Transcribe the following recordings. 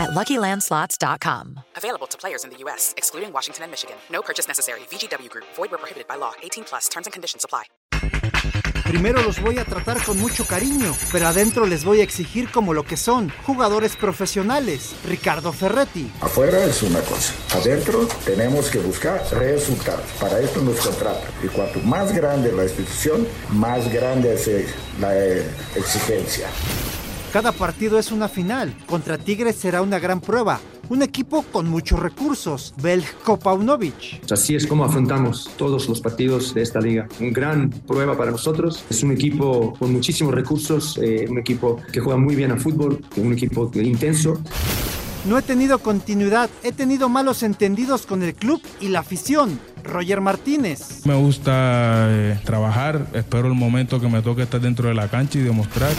at LuckyLandSlots.com. Available to players in the U.S., excluding Washington and Michigan. No purchase necessary. VGW Group. Void where prohibited by law. 18 plus. Terms and conditions apply. Primero los voy a tratar con mucho cariño, pero adentro les voy a exigir como lo que son, jugadores profesionales. Ricardo Ferretti. Afuera es una cosa, adentro tenemos que buscar resultados. Para esto nos contratan. Y cuanto más grande la institución, más grande es la eh, exigencia. Cada partido es una final. Contra Tigres será una gran prueba. Un equipo con muchos recursos. Belko Paunovic. Así es como afrontamos todos los partidos de esta liga. Un gran prueba para nosotros. Es un equipo con muchísimos recursos, eh, un equipo que juega muy bien a fútbol, un equipo intenso. No he tenido continuidad, he tenido malos entendidos con el club y la afición. Roger Martínez. Me gusta eh, trabajar, espero el momento que me toque estar dentro de la cancha y demostrar.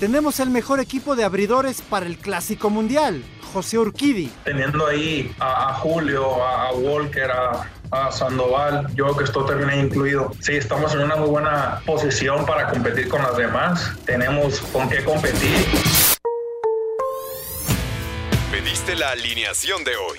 Tenemos el mejor equipo de abridores para el Clásico Mundial, José Urquidi. Teniendo ahí a, a Julio, a, a Walker, a, a Sandoval, yo que esto termina incluido. Sí, estamos en una muy buena posición para competir con las demás. Tenemos con qué competir. Pediste la alineación de hoy.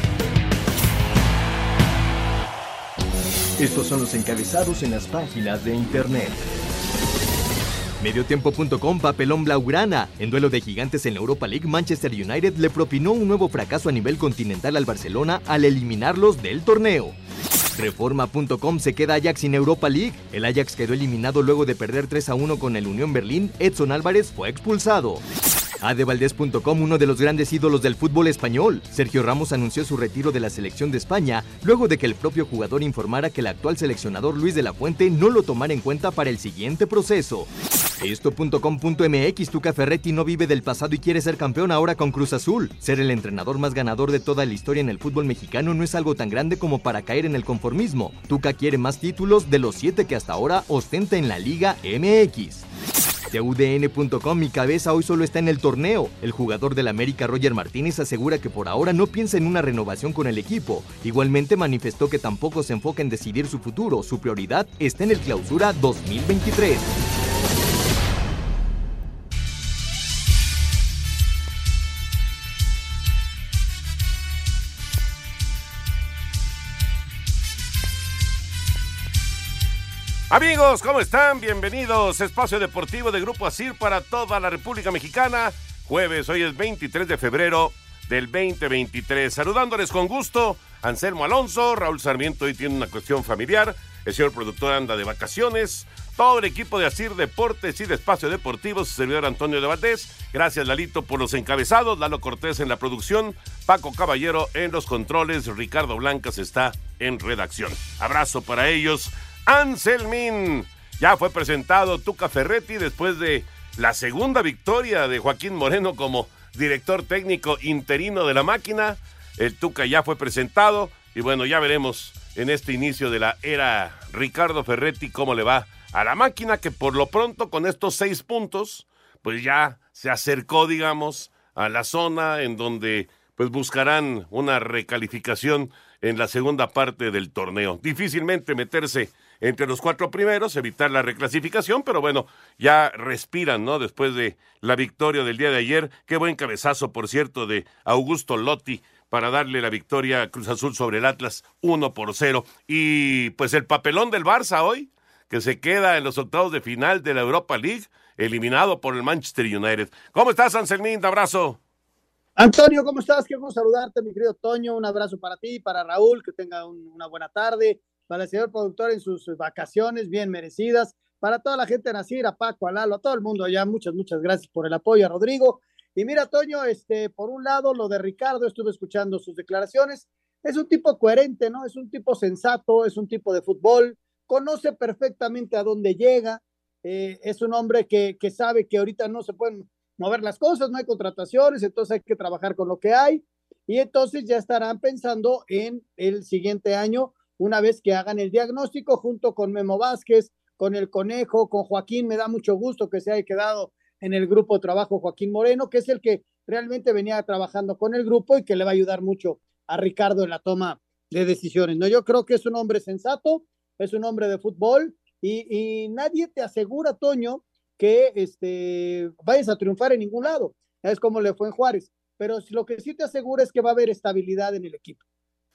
Estos son los encabezados en las páginas de internet. Mediotiempo.com Papelón Blaugrana. En duelo de gigantes en la Europa League, Manchester United le propinó un nuevo fracaso a nivel continental al Barcelona al eliminarlos del torneo. Reforma.com se queda Ajax sin Europa League. El Ajax quedó eliminado luego de perder 3 a 1 con el Unión Berlín. Edson Álvarez fue expulsado. Adevaldez.com, uno de los grandes ídolos del fútbol español. Sergio Ramos anunció su retiro de la selección de España luego de que el propio jugador informara que el actual seleccionador Luis de la Fuente no lo tomara en cuenta para el siguiente proceso. Esto.com.mx Tuca Ferretti no vive del pasado y quiere ser campeón ahora con Cruz Azul. Ser el entrenador más ganador de toda la historia en el fútbol mexicano no es algo tan grande como para caer en el conformismo. Tuca quiere más títulos de los siete que hasta ahora ostenta en la Liga MX. De UDN.com, mi cabeza hoy solo está en el torneo. El jugador del América Roger Martínez asegura que por ahora no piensa en una renovación con el equipo. Igualmente manifestó que tampoco se enfoca en decidir su futuro, su prioridad está en el clausura 2023. Amigos, ¿cómo están? Bienvenidos. Espacio Deportivo de Grupo Asir para toda la República Mexicana. Jueves, hoy es 23 de febrero del 2023. Saludándoles con gusto, Anselmo Alonso, Raúl Sarmiento hoy tiene una cuestión familiar, el señor productor anda de vacaciones, todo el equipo de Asir Deportes y de Espacio Deportivo, su servidor Antonio de Valdés. Gracias, Lalito, por los encabezados, Lalo Cortés en la producción, Paco Caballero en los controles, Ricardo Blancas está en redacción. Abrazo para ellos. Anselmin. Ya fue presentado Tuca Ferretti después de la segunda victoria de Joaquín Moreno como director técnico interino de la máquina. El Tuca ya fue presentado y bueno, ya veremos en este inicio de la era Ricardo Ferretti cómo le va a la máquina que por lo pronto con estos seis puntos pues ya se acercó digamos a la zona en donde pues buscarán una recalificación en la segunda parte del torneo. Difícilmente meterse entre los cuatro primeros, evitar la reclasificación, pero bueno, ya respiran, ¿no? Después de la victoria del día de ayer. Qué buen cabezazo, por cierto, de Augusto Lotti para darle la victoria a Cruz Azul sobre el Atlas 1 por 0. Y pues el papelón del Barça hoy, que se queda en los octavos de final de la Europa League, eliminado por el Manchester United. ¿Cómo estás, Anselmín? Un abrazo. Antonio, ¿cómo estás? Qué bueno saludarte, mi querido Toño. Un abrazo para ti, para Raúl, que tenga un, una buena tarde para el señor productor en sus vacaciones bien merecidas, para toda la gente de Nacir, a Paco, a Lalo, a todo el mundo allá, muchas, muchas gracias por el apoyo a Rodrigo. Y mira, Toño, este, por un lado, lo de Ricardo, estuve escuchando sus declaraciones, es un tipo coherente, ¿no? Es un tipo sensato, es un tipo de fútbol, conoce perfectamente a dónde llega, eh, es un hombre que, que sabe que ahorita no se pueden mover las cosas, no hay contrataciones, entonces hay que trabajar con lo que hay y entonces ya estarán pensando en el siguiente año, una vez que hagan el diagnóstico junto con Memo Vázquez, con el Conejo, con Joaquín, me da mucho gusto que se haya quedado en el grupo de trabajo Joaquín Moreno, que es el que realmente venía trabajando con el grupo y que le va a ayudar mucho a Ricardo en la toma de decisiones. No, yo creo que es un hombre sensato, es un hombre de fútbol y, y nadie te asegura, Toño, que este, vayas a triunfar en ningún lado. Es como le fue en Juárez. Pero lo que sí te asegura es que va a haber estabilidad en el equipo.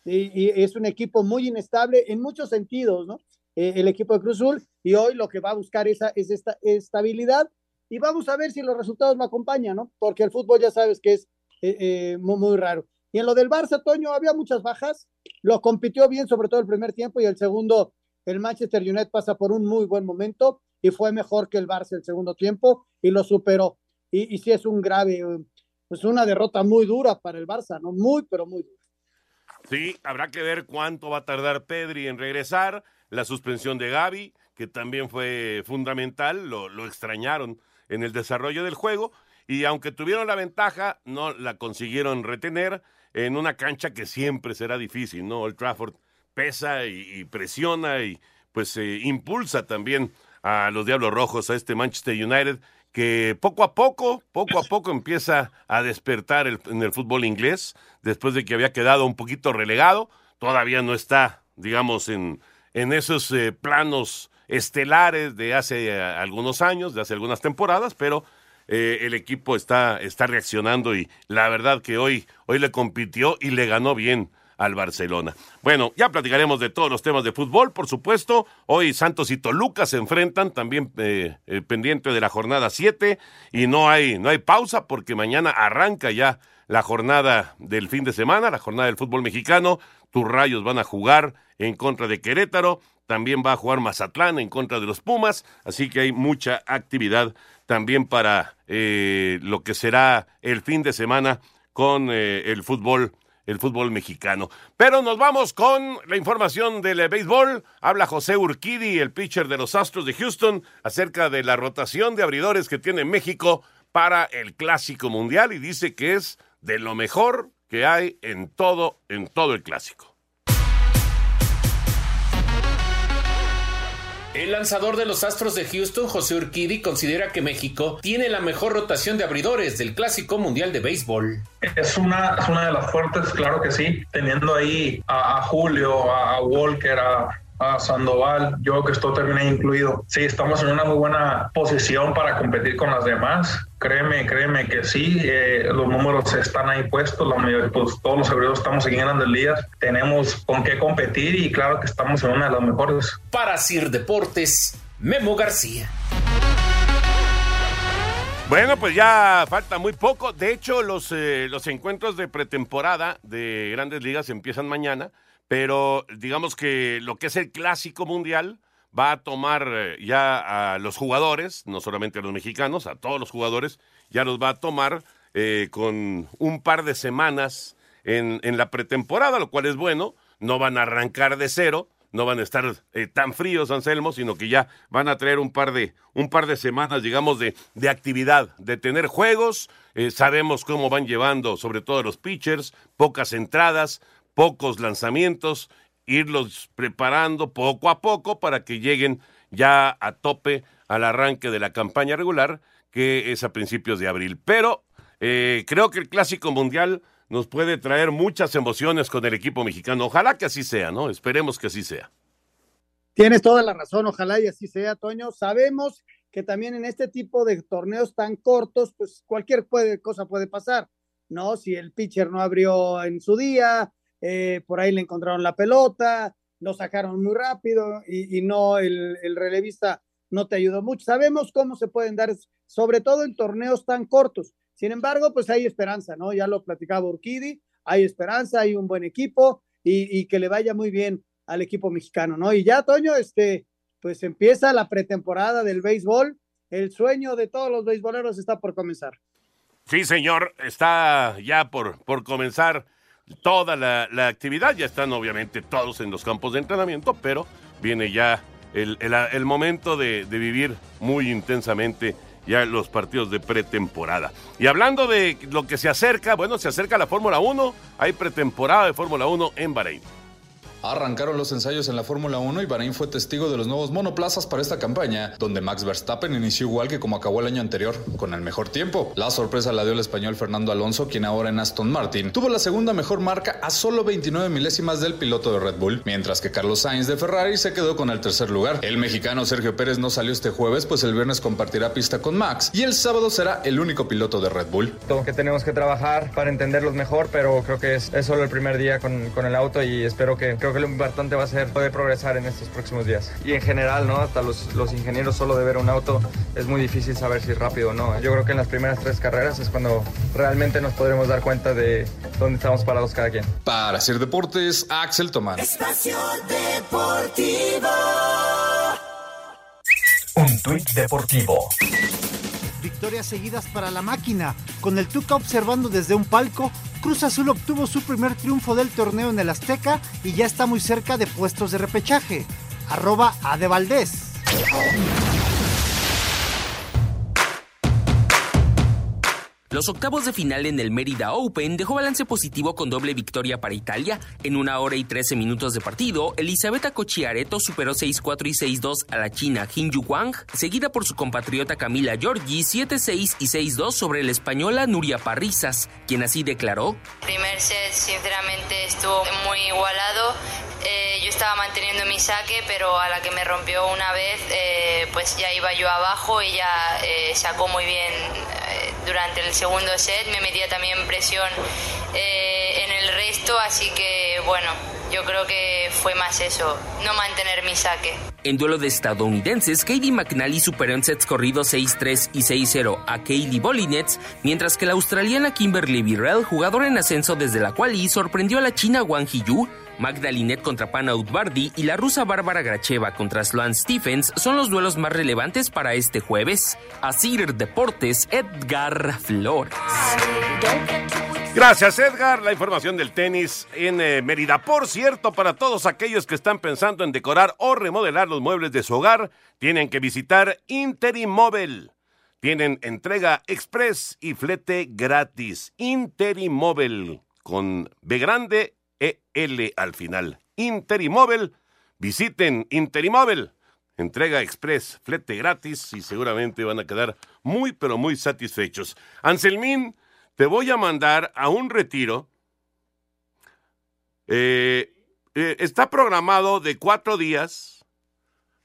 Y, y es un equipo muy inestable en muchos sentidos, ¿no? Eh, el equipo de Cruz Azul. Y hoy lo que va a buscar esa, es esta estabilidad. Y vamos a ver si los resultados lo acompañan, ¿no? Porque el fútbol ya sabes que es eh, eh, muy, muy raro. Y en lo del Barça, Toño, había muchas bajas. Lo compitió bien, sobre todo el primer tiempo, y el segundo, el Manchester United pasa por un muy buen momento y fue mejor que el Barça el segundo tiempo y lo superó. Y, sí es un grave, pues una derrota muy dura para el Barça, ¿no? Muy, pero muy dura. Sí, habrá que ver cuánto va a tardar Pedri en regresar, la suspensión de Gaby, que también fue fundamental, lo, extrañaron en el desarrollo del juego, y aunque tuvieron la ventaja, no la consiguieron retener en una cancha que siempre será difícil, ¿no? El Trafford pesa y, y presiona y pues eh, impulsa también a los Diablos Rojos, a este Manchester United, que poco a poco, poco a poco empieza a despertar el, en el fútbol inglés, después de que había quedado un poquito relegado, todavía no está, digamos, en, en esos eh, planos estelares de hace eh, algunos años, de hace algunas temporadas, pero eh, el equipo está, está reaccionando y la verdad que hoy, hoy le compitió y le ganó bien al Barcelona. Bueno, ya platicaremos de todos los temas de fútbol, por supuesto. Hoy Santos y Toluca se enfrentan, también eh, eh, pendiente de la jornada 7, y no hay, no hay pausa porque mañana arranca ya la jornada del fin de semana, la jornada del fútbol mexicano. Tus rayos van a jugar en contra de Querétaro, también va a jugar Mazatlán en contra de los Pumas, así que hay mucha actividad también para eh, lo que será el fin de semana con el fútbol el fútbol mexicano. Pero nos vamos con la información del béisbol. Habla José Urquidi, el pitcher de los Astros de Houston, acerca de la rotación de abridores que tiene México para el Clásico Mundial y dice que es de lo mejor que hay en todo, en todo el Clásico. El lanzador de los Astros de Houston, José Urquidi, considera que México tiene la mejor rotación de abridores del Clásico Mundial de Béisbol. Es una, es una de las fuertes, claro que sí, teniendo ahí a, Julio, a, Walker, a, a Sandoval, yo que esto termina incluido. Sí, estamos en una muy buena posición para competir con las demás. Créeme, créeme que sí, eh, los números están ahí puestos, la mayoría, pues, todos los abridores estamos en grandes ligas, tenemos con qué competir y claro que estamos en una de las mejores. Para Sir Deportes, Memo García. Bueno, pues ya falta muy poco. De hecho, los, eh, los encuentros de pretemporada de grandes ligas empiezan mañana pero digamos que lo que es el clásico mundial va a tomar eh, ya a los jugadores, no solamente a los mexicanos, a todos los jugadores, ya los va a tomar eh, con un par de semanas en, la pretemporada, lo cual es bueno, no van a arrancar de cero, no van a estar eh, tan fríos, Anselmo, sino que ya van a traer un par de, un par de semanas, digamos, de, de actividad, de tener juegos, sabemos cómo van llevando, sobre todo los pitchers, pocas entradas, pocos lanzamientos, irlos preparando poco a poco para que lleguen ya a tope al arranque de la campaña regular, que es a principios de abril. Pero eh, creo que el Clásico Mundial nos puede traer muchas emociones con el equipo mexicano. Ojalá que así sea, ¿no? Esperemos que así sea. Tienes toda la razón, ojalá y así sea, Toño. Sabemos que también en este tipo de torneos tan cortos, pues cualquier cosa puede pasar, ¿no? Si el pitcher no abrió en su día, eh, por ahí le encontraron la pelota, lo sacaron muy rápido y, no, el, el, relevista no te ayudó mucho. Sabemos cómo se pueden dar, sobre todo en torneos tan cortos. Sin embargo, pues hay esperanza, ¿no? Ya lo platicaba Urquidi, hay esperanza, hay un buen equipo y, y que le vaya muy bien al equipo mexicano, ¿no? Y ya, Toño, este, pues empieza la pretemporada del béisbol. El sueño de todos los beisboleros está por comenzar. Sí, señor, está ya por, por comenzar toda la, actividad. Ya están obviamente todos en los campos de entrenamiento, pero viene ya el, el, momento de, de, vivir muy intensamente ya los partidos de pretemporada. Y hablando de lo que se acerca, bueno, se acerca la Fórmula 1, hay pretemporada de Fórmula 1 en Bahrein. Arrancaron los ensayos en la Fórmula 1 y Bahrein fue testigo de los nuevos monoplazas para esta campaña, donde Max Verstappen inició igual que como acabó el año anterior, con el mejor tiempo. La sorpresa la dio el español Fernando Alonso, quien ahora en Aston Martin tuvo la segunda mejor marca a solo 29 milésimas del piloto de Red Bull, mientras que Carlos Sainz de Ferrari se quedó con el tercer lugar. El mexicano Sergio Pérez no salió este jueves, pues el viernes compartirá pista con Max y el sábado será el único piloto de Red Bull. Que tenemos que trabajar para entenderlos mejor, pero creo que es, solo el primer día con el auto y espero que creo que lo importante va a ser poder progresar en estos próximos días. Y en general, ¿no? Hasta los, los ingenieros solo de ver un auto es muy difícil saber si es rápido o no. Yo creo que en las primeras tres carreras es cuando realmente nos podremos dar cuenta de dónde estamos parados cada quien. Para hacer deportes, Axel Tomás. Espacio Deportivo. Un tuit deportivo. Victorias seguidas para la máquina. Con el Tuca observando desde un palco, Cruz Azul obtuvo su primer triunfo del torneo en el Azteca y ya está muy cerca de puestos de repechaje. Arroba A de Valdés. Los octavos de final en el Mérida Open dejó balance positivo con doble victoria para Italia. En una hora y 13 minutos de partido, Elisabetta Cocciareto superó 6-4 y 6-2 a la china Yu Wang, seguida por su compatriota Camila Giorgi 7-6 y 6-2 sobre la española Nuria Parrizas, quien así declaró. Primer set sinceramente estuvo muy igualado. Eh, yo estaba manteniendo mi saque, pero a la que me rompió una vez, eh, pues ya iba yo abajo y ya eh, sacó muy bien durante el segundo set. Me metía también presión en el resto, así que bueno, yo creo que fue más eso, no mantener mi saque. En duelo de estadounidenses, Katie McNally superó en sets corridos 6-3 y 6-0 a Kaylee Bolinets, mientras que la australiana Kimberly Birrell, jugadora en ascenso desde la quali, sorprendió a la china Wang Hiyu Magdalinet contra Pana Utbardi y la rusa Bárbara Gracheva contra Sloan Stephens son los duelos más relevantes para este jueves. Asir Deportes, Edgar Flores. Gracias, Edgar. La información del tenis en eh, Mérida. Por cierto, para todos aquellos que están pensando en decorar o remodelar los muebles de su hogar, tienen que visitar Interimóvel. Tienen entrega express y flete gratis. Interimóvel con B grande EL al final. Interimóvel. Visiten Interimóvel. Entrega express, flete gratis y seguramente van a quedar muy pero muy satisfechos. Anselmín, te voy a mandar a un retiro. Eh, eh, está programado de cuatro días,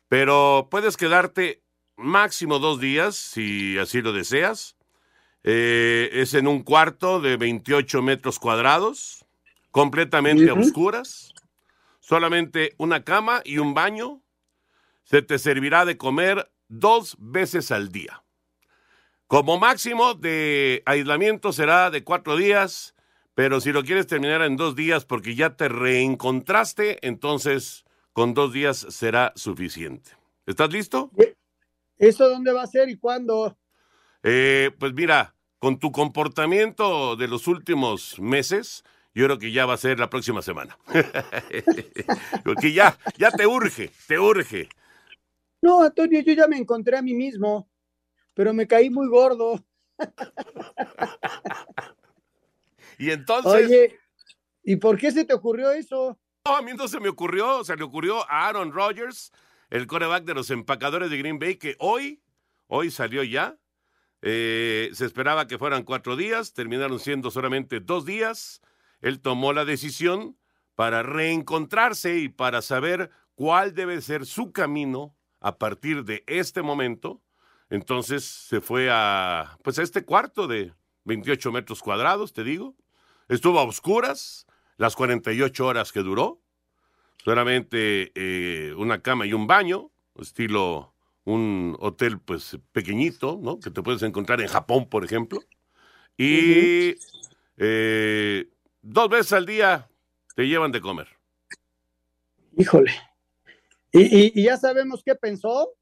pero puedes quedarte máximo dos días si así lo deseas. Eh, es en un cuarto de 28 metros cuadrados, completamente a oscuras, solamente una cama y un baño. Se te servirá de comer dos veces al día. Como máximo de aislamiento será de cuatro días, pero si lo quieres terminar en dos días porque ya te reencontraste, entonces con dos días será suficiente. ¿Estás listo? ¿Eso dónde va a ser y cuándo? Eh, pues mira, con tu comportamiento de los últimos meses, yo creo que ya va a ser la próxima semana. Porque ya, ya te urge, te urge. No, Antonio, yo ya me encontré a mí mismo, pero me caí muy gordo. y entonces. Oye, ¿y por qué se te ocurrió eso? No, a mí no se me ocurrió, se le ocurrió a Aaron Rodgers, el coreback de los empacadores de Green Bay, que hoy, hoy salió ya. Eh, se esperaba que fueran cuatro días, terminaron siendo solamente dos días. Él tomó la decisión para reencontrarse y para saber cuál debe ser su camino a partir de este momento. Entonces se fue a, pues a este cuarto de 28 metros cuadrados, te digo. Estuvo a oscuras las 48 horas que duró. Solamente eh, una cama y un baño, estilo un hotel pues pequeñito, ¿no? Que te puedes encontrar en Japón, por ejemplo. Y eh, dos veces al día te llevan de comer. Híjole. ¿Y, y, ya sabemos qué pensó?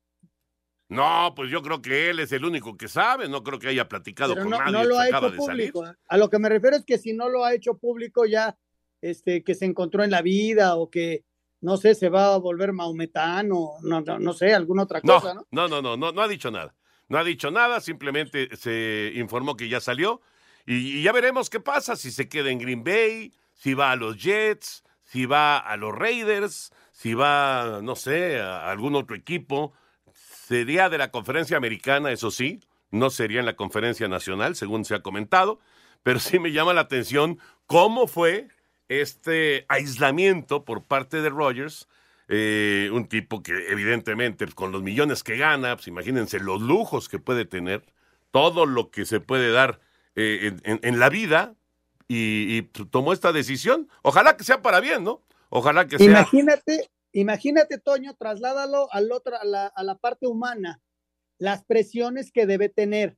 No, pues yo creo que él es el único que sabe, no creo que haya platicado con nadie. No lo ha hecho público. A lo que me refiero es que si no lo ha hecho público ya, este, que se encontró en la vida o que, no sé, se va a volver maometano, no, no, no sé, alguna otra cosa, ¿no? No, no, no, no, no ha dicho nada. No ha dicho nada, simplemente se informó que ya salió y, ya veremos qué pasa, si se queda en Green Bay, si va a los Jets, si va a los Raiders, si va, no sé, a algún otro equipo. Sería de la conferencia americana, eso sí, no sería en la conferencia nacional, según se ha comentado, pero sí me llama la atención cómo fue este aislamiento por parte de Rogers, eh, un tipo que evidentemente con los millones que gana, pues imagínense los lujos que puede tener, todo lo que se puede dar eh, en, la vida y, tomó esta decisión. Ojalá que sea para bien, ¿no? Ojalá que sea. Imagínate, imagínate, Toño, trasládalo al otro, a la, a la parte humana, las presiones que debe tener.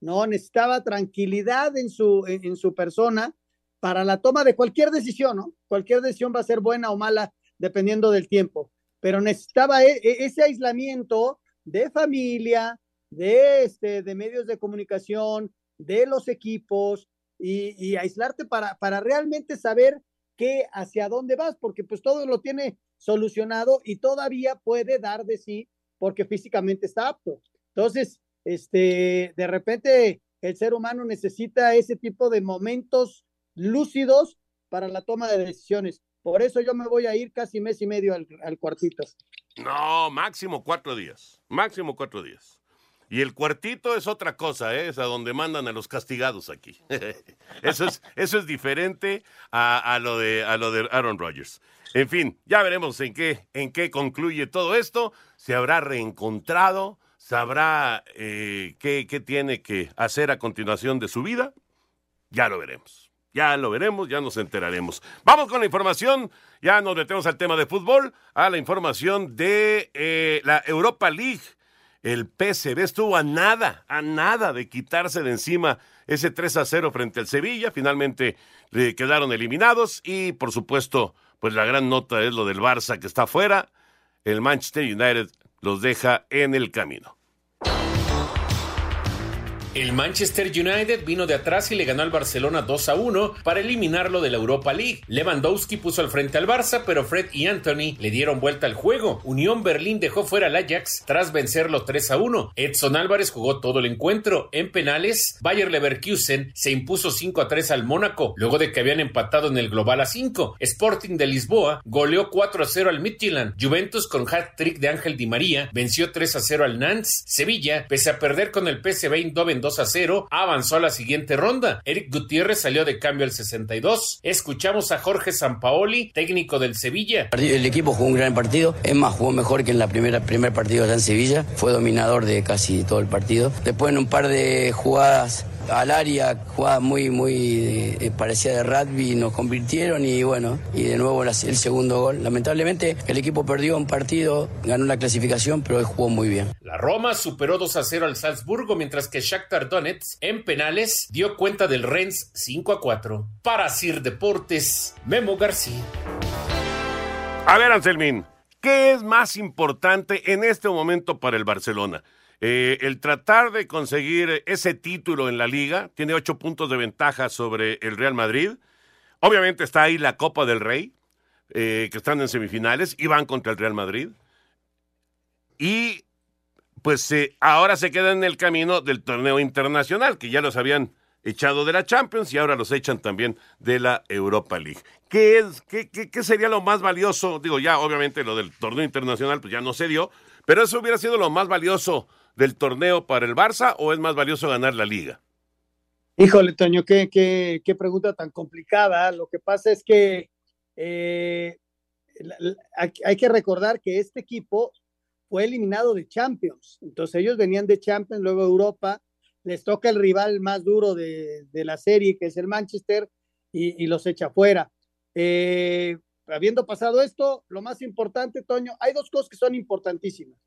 ¿no? Necesitaba tranquilidad en su, en, su persona para la toma de cualquier decisión, ¿no? Cualquier decisión va a ser buena o mala dependiendo del tiempo, pero necesitaba e, e, ese aislamiento de familia, de, este, de medios de comunicación, de los equipos y, aislarte para, para realmente saber qué, hacia dónde vas, porque pues todo lo tiene solucionado y todavía puede dar de sí porque físicamente está apto. Entonces, este, de repente el ser humano necesita ese tipo de momentos lúcidos para la toma de decisiones. Por eso yo me voy a ir casi mes y medio al, al cuartito. No, máximo cuatro días. Máximo cuatro días. Y el cuartito es otra cosa, ¿eh? es a donde mandan a los castigados aquí. eso, es, eso es diferente a, lo de, a lo de Aaron Rodgers. En fin, ya veremos en qué, en qué concluye todo esto. Se habrá reencontrado, sabrá eh, qué, qué tiene que hacer a continuación de su vida. Ya lo veremos. Ya lo veremos, ya nos enteraremos. Vamos con la información. Ya nos metemos al tema de fútbol, a la información de eh, la Europa League el PSV estuvo a nada, a nada de quitarse de encima ese 3 a 0 frente al Sevilla. Finalmente le quedaron eliminados y, por supuesto, pues la gran nota es lo del Barça que está afuera. El Manchester United los deja en el camino. El Manchester United vino de atrás y le ganó al Barcelona 2 a 1 para eliminarlo de la Europa League. Lewandowski puso al frente al Barça, pero Fred y Anthony le dieron vuelta al juego. Unión Berlín dejó fuera al Ajax tras vencerlo 3 a 1. Edson Álvarez jugó todo el encuentro. En penales, Bayer Leverkusen se impuso 5 a 3 al Mónaco, luego de que habían empatado en el global a 5. Sporting de Lisboa goleó 4 a 0 al Midtjylland. Juventus con hat-trick de Ángel Di María venció 3 a 0 al Nantes. Sevilla, pese a perder con el PSV Eindhoven 2 a 0, avanzó a la siguiente ronda. Eric Gutiérrez salió de cambio al 62. Escuchamos a Jorge Sampaoli, técnico del Sevilla. El equipo jugó un gran partido, es más, jugó mejor que en la primera primer partido allá en Sevilla, fue dominador de casi todo el partido. Después en un par de jugadas al área, jugada muy, muy eh, parecía de rugby, nos convirtieron y bueno, y de nuevo el segundo gol. Lamentablemente el equipo perdió un partido, ganó la clasificación, pero jugó muy bien. La Roma superó 2 a 0 al Salzburgo, mientras que Shakhtar Donetsk en penales dio cuenta del Rennes 5 a 4. Para Sir Deportes, Memo García. A ver, Anselmín, ¿qué es más importante en este momento para el Barcelona? Eh, el tratar de conseguir ese título en la liga, tiene ocho puntos de ventaja sobre el Real Madrid. Obviamente está ahí la Copa del Rey, eh, que están en semifinales y van contra el Real Madrid. Y pues eh, ahora se queda en el camino del torneo internacional, que ya los habían echado de la Champions y ahora los echan también de la Europa League. ¿Qué, es, qué, qué, qué sería lo más valioso? Digo, ya obviamente lo del torneo internacional pues ya no se dio, pero eso hubiera sido lo más valioso del torneo para el Barça o es más valioso ganar la liga? Híjole, Toño, qué, qué, qué pregunta tan complicada. Lo que pasa es que eh, hay que recordar que este equipo fue eliminado de Champions. Entonces ellos venían de Champions, luego Europa, les toca el rival más duro de, la serie, que es el Manchester, y, los echa fuera. Eh, habiendo pasado esto, lo más importante, Toño, hay dos cosas que son importantísimas.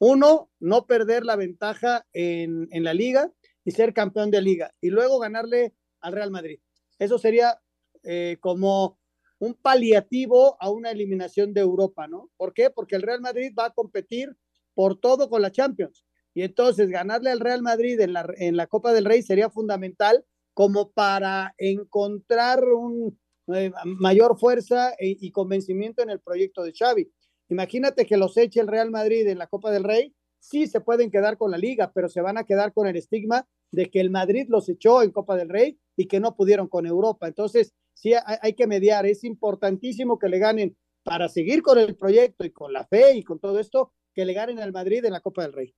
Uno, no perder la ventaja en, la liga y ser campeón de liga y luego ganarle al Real Madrid. Eso sería eh, como un paliativo a una eliminación de Europa, ¿no? ¿Por qué? Porque el Real Madrid va a competir por todo con la Champions. Y entonces ganarle al Real Madrid en la, en la Copa del Rey sería fundamental como para encontrar un eh, mayor fuerza e, y convencimiento en el proyecto de Xavi. Imagínate que los eche el Real Madrid en la Copa del Rey, sí se pueden quedar con la liga, pero se van a quedar con el estigma de que el Madrid los echó en Copa del Rey y que no pudieron con Europa. Entonces, sí hay, que mediar, es importantísimo que le ganen para seguir con el proyecto y con la fe y con todo esto, que le ganen al Madrid en la Copa del Rey.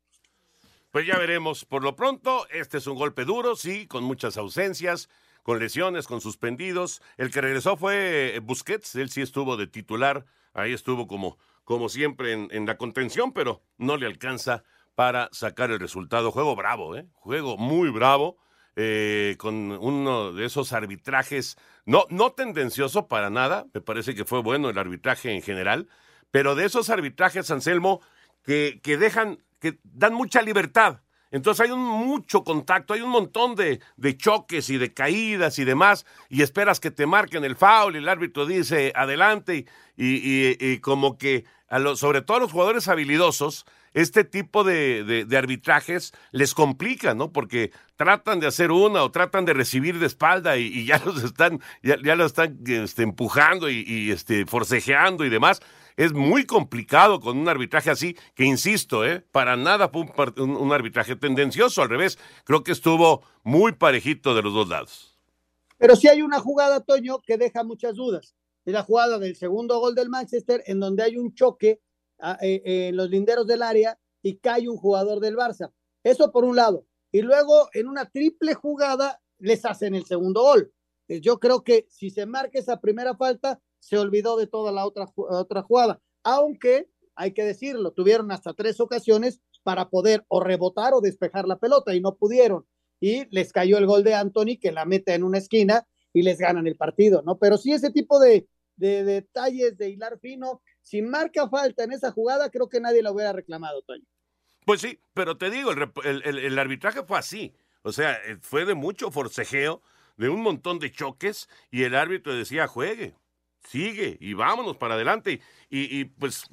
Pues ya veremos. Por lo pronto, este es un golpe duro, sí, con muchas ausencias, con lesiones, con suspendidos. El que regresó fue Busquets, él sí estuvo de titular, ahí estuvo como, como siempre en, en la contención, pero no le alcanza para sacar el resultado. Juego bravo, ¿eh? Juego muy bravo. Eh, con uno de esos arbitrajes, no, no tendencioso para nada, me parece que fue bueno el arbitraje en general, pero de esos arbitrajes, Anselmo, que, que dejan, que dan mucha libertad. Entonces hay un mucho contacto, hay un montón de, de, choques y de caídas y demás, y esperas que te marquen el foul y el árbitro dice adelante, y, y, y como que sobre todo a los jugadores habilidosos, este tipo de, arbitrajes les complica, ¿no? Porque tratan de hacer una o tratan de recibir de espalda y, ya los están, ya, ya están este, empujando y, este, forcejeando y demás. Es muy complicado con un arbitraje así, que insisto, ¿eh? para nada fue un, un arbitraje tendencioso, al revés, creo que estuvo muy parejito de los dos lados. Pero sí hay una jugada, Toño, que deja muchas dudas. Es la jugada del segundo gol del Manchester, en donde hay un choque eh, en los linderos del área y cae un jugador del Barça. Eso por un lado. Y luego en una triple jugada les hacen el segundo gol. Eh, yo creo que si se marca esa primera falta, se olvidó de toda la otra, otra jugada. Aunque, hay que decirlo, tuvieron hasta tres ocasiones para poder o rebotar o despejar la pelota y no pudieron. Y les cayó el gol de Anthony que la mete en una esquina y les ganan el partido, ¿no? Pero sí ese tipo de, de detalles de hilar fino si marca falta en esa jugada, creo que nadie lo hubiera reclamado, Toño. Pues sí, pero te digo, el, arbitraje fue así. O sea, eh, fue de mucho forcejeo, de un montón de choques, y el árbitro decía, juegue, sigue, y vámonos para adelante. Y, y pues,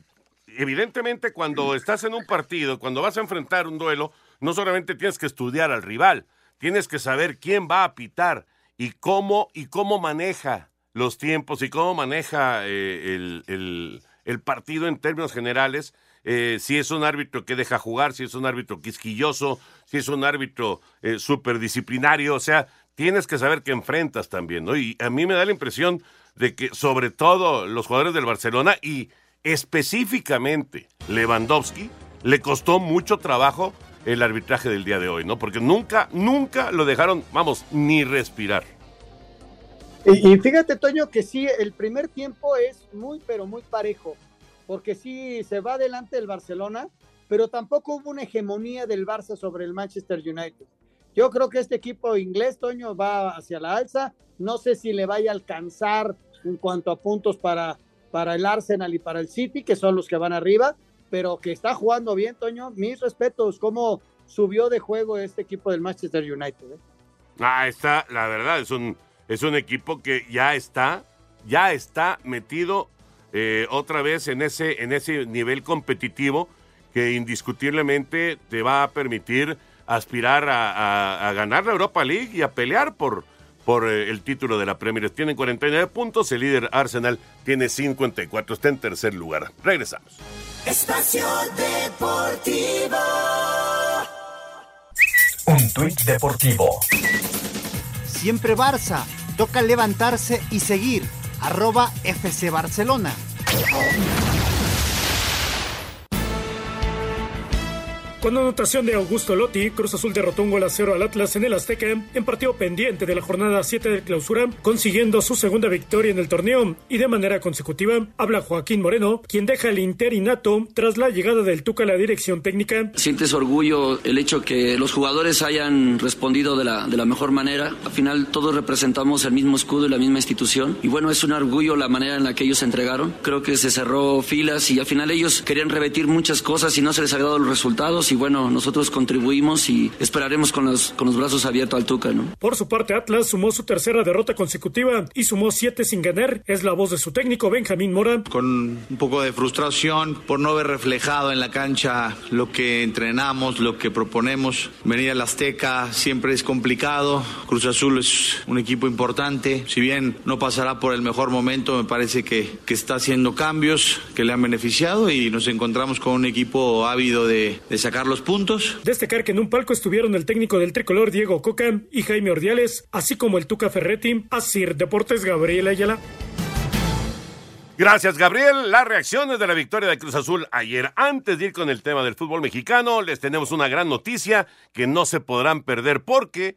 evidentemente, cuando estás en un partido, cuando vas a enfrentar un duelo, no solamente tienes que estudiar al rival, tienes que saber quién va a pitar y cómo, y cómo maneja los tiempos y cómo maneja eh, el el partido en términos generales, eh, si es un árbitro que deja jugar, si es un árbitro quisquilloso, si es un árbitro eh, superdisciplinario, o sea, tienes que saber qué enfrentas también, ¿no? Y a mí me da la impresión de que sobre todo los jugadores del Barcelona y específicamente Lewandowski, le costó mucho trabajo el arbitraje del día de hoy, ¿no? Porque nunca, nunca lo dejaron, vamos, ni respirar. Y, fíjate, Toño, que sí, el primer tiempo es muy, pero muy parejo, porque sí se va adelante el Barcelona, pero tampoco hubo una hegemonía del Barça sobre el Manchester United. Yo creo que este equipo inglés, Toño, va hacia la alza. No sé si le vaya a alcanzar en cuanto a puntos para, para el Arsenal y para el City, que son los que van arriba, pero que está jugando bien, Toño. Mis respetos, cómo subió de juego este equipo del Manchester United. ¿eh? Ah, está, la verdad, es un es un equipo que ya está, ya está metido eh, otra vez en ese, en ese nivel competitivo que indiscutiblemente te va a permitir aspirar a, ganar la Europa League y a pelear por, por eh, el título de la Premier. Tienen 49 puntos, el líder Arsenal tiene 54, está en tercer lugar. Regresamos. Espacio Deportivo. Un tuit deportivo siempre Barça. Toca levantarse y seguir. Arroba FC Barcelona. Con anotación de Augusto Lotti, Cruz Azul derrotó un gol a cero al Atlas en el Azteca en partido pendiente de la jornada 7 de clausura, consiguiendo su segunda victoria en el torneo y de manera consecutiva. Habla Joaquín Moreno, quien deja el interinato tras la llegada del Tuca a la dirección técnica. Sientes orgullo el hecho que los jugadores hayan respondido de la, de la mejor manera. Al final todos representamos el mismo escudo y la misma institución. Y bueno, es un orgullo la manera en la que ellos se entregaron. Creo que se cerró filas y al final ellos querían repetir muchas cosas y no se les ha dado los resultados y bueno, nosotros contribuimos y esperaremos con los, con los brazos abiertos al Tuca, ¿no? Por su parte, Atlas sumó su tercera derrota consecutiva y sumó siete sin ganar. Es la voz de su técnico, Benjamín Mora. Con un poco de frustración por no haber reflejado en la cancha lo que entrenamos, lo que proponemos. Venir al Azteca siempre es complicado. Cruz Azul es un equipo importante. Si bien no pasará por el mejor momento, me parece que, que está haciendo cambios que le han beneficiado y nos encontramos con un equipo ávido de, de sacar los puntos. Destacar que en un palco estuvieron el técnico del tricolor Diego Coca y Jaime Ordiales, así como el Tuca Ferretti, Asir Deportes Gabriel Ayala. Gracias, Gabriel. Las reacciones de la victoria de Cruz Azul ayer. Antes de ir con el tema del fútbol mexicano, les tenemos una gran noticia que no se podrán perder porque,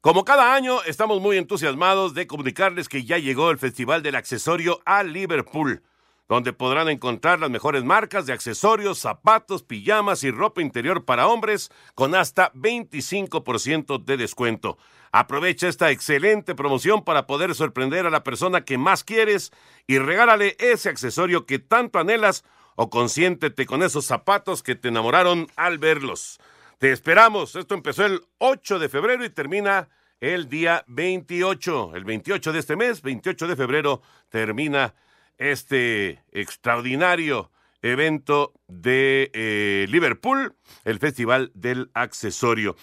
como cada año, estamos muy entusiasmados de comunicarles que ya llegó el Festival del Accesorio a Liverpool donde podrán encontrar las mejores marcas de accesorios, zapatos, pijamas y ropa interior para hombres con hasta 25% de descuento. Aprovecha esta excelente promoción para poder sorprender a la persona que más quieres y regálale ese accesorio que tanto anhelas o consiéntete con esos zapatos que te enamoraron al verlos. Te esperamos. Esto empezó el 8 de febrero y termina el día 28. El 28 de este mes, 28 de febrero, termina este extraordinario evento de eh, Liverpool, el Festival del Accesorio.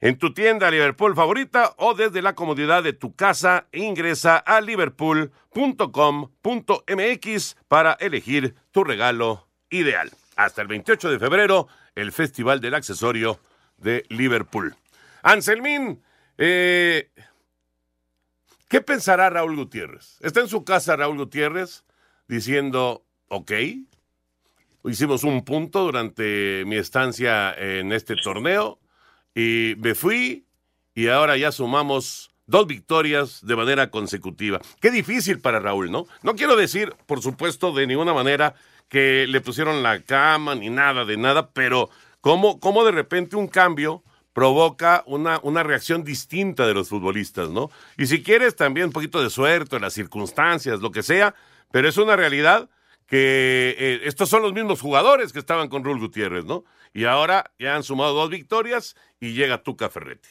En tu tienda Liverpool favorita o desde la comodidad de tu casa, ingresa a liverpool.com.mx para elegir tu regalo ideal. Hasta el 28 de febrero, el Festival del Accesorio de Liverpool. Anselmín, eh, ¿qué pensará Raúl Gutiérrez? Está en su casa Raúl Gutiérrez diciendo, ok, hicimos un punto durante mi estancia en este torneo y me fui y ahora ya sumamos dos victorias de manera consecutiva. Qué difícil para Raúl, ¿no? No quiero decir, por supuesto, de ninguna manera que le pusieron la cama ni nada de nada, pero cómo, cómo de repente un cambio provoca una, una reacción distinta de los futbolistas, ¿no? Y si quieres también un poquito de suerte, las circunstancias, lo que sea, pero es una realidad que eh, estos son los mismos jugadores que estaban con Rul Gutiérrez, ¿no? Y ahora ya han sumado dos victorias y llega Tuca Ferretti.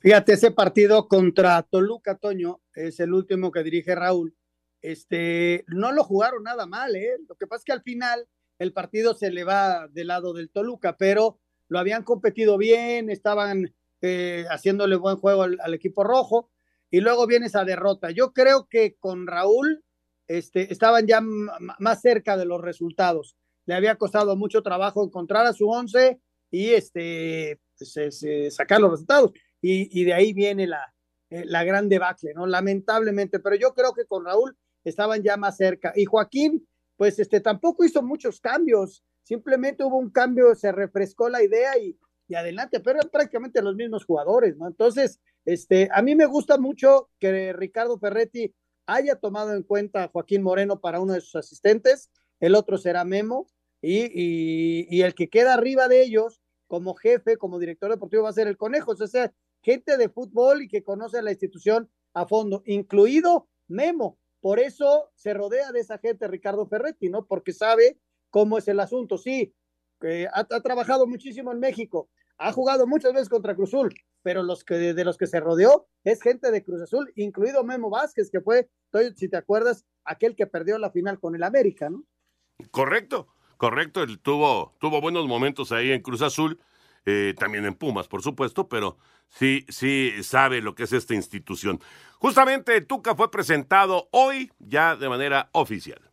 Fíjate, ese partido contra Toluca, Toño, es el último que dirige Raúl. Este, no lo jugaron nada mal, ¿eh? Lo que pasa es que al final el partido se le va del lado del Toluca, pero lo habían competido bien, estaban eh, haciéndole buen juego al, equipo rojo, y luego viene esa derrota. Yo creo que con Raúl este, estaban ya más cerca de los resultados. Le había costado mucho trabajo encontrar a su once y este, sacar los resultados. Y, de ahí viene la, eh, la gran debacle, ¿no? Lamentablemente, pero yo creo que con Raúl estaban ya más cerca. Y Joaquín, pues este, tampoco hizo muchos cambios, simplemente hubo un cambio, se refrescó la idea y, y adelante, pero eran prácticamente los mismos jugadores, ¿no? Entonces, este, a mí me gusta mucho que Ricardo Ferretti haya tomado en cuenta a Joaquín Moreno para uno de sus asistentes, el otro será Memo, y, el que queda arriba de ellos como jefe, como director deportivo, va a ser el Conejo, o sea, gente de fútbol y que conoce la institución a fondo, incluido Memo. Por eso se rodea de esa gente Ricardo Ferretti, ¿no? Porque sabe cómo es el asunto. Sí, ha, ha, trabajado muchísimo en México, ha jugado muchas veces contra Cruzul, pero los que de los que se rodeó es gente de Cruz Azul, incluido Memo Vázquez, que fue, si te acuerdas, aquel que perdió la final con el América, ¿no? Correcto, correcto, él tuvo, tuvo buenos momentos ahí en Cruz Azul, eh, también en Pumas, por supuesto, pero sí, sí sabe lo que es esta institución. Justamente Tuca fue presentado hoy ya de manera oficial.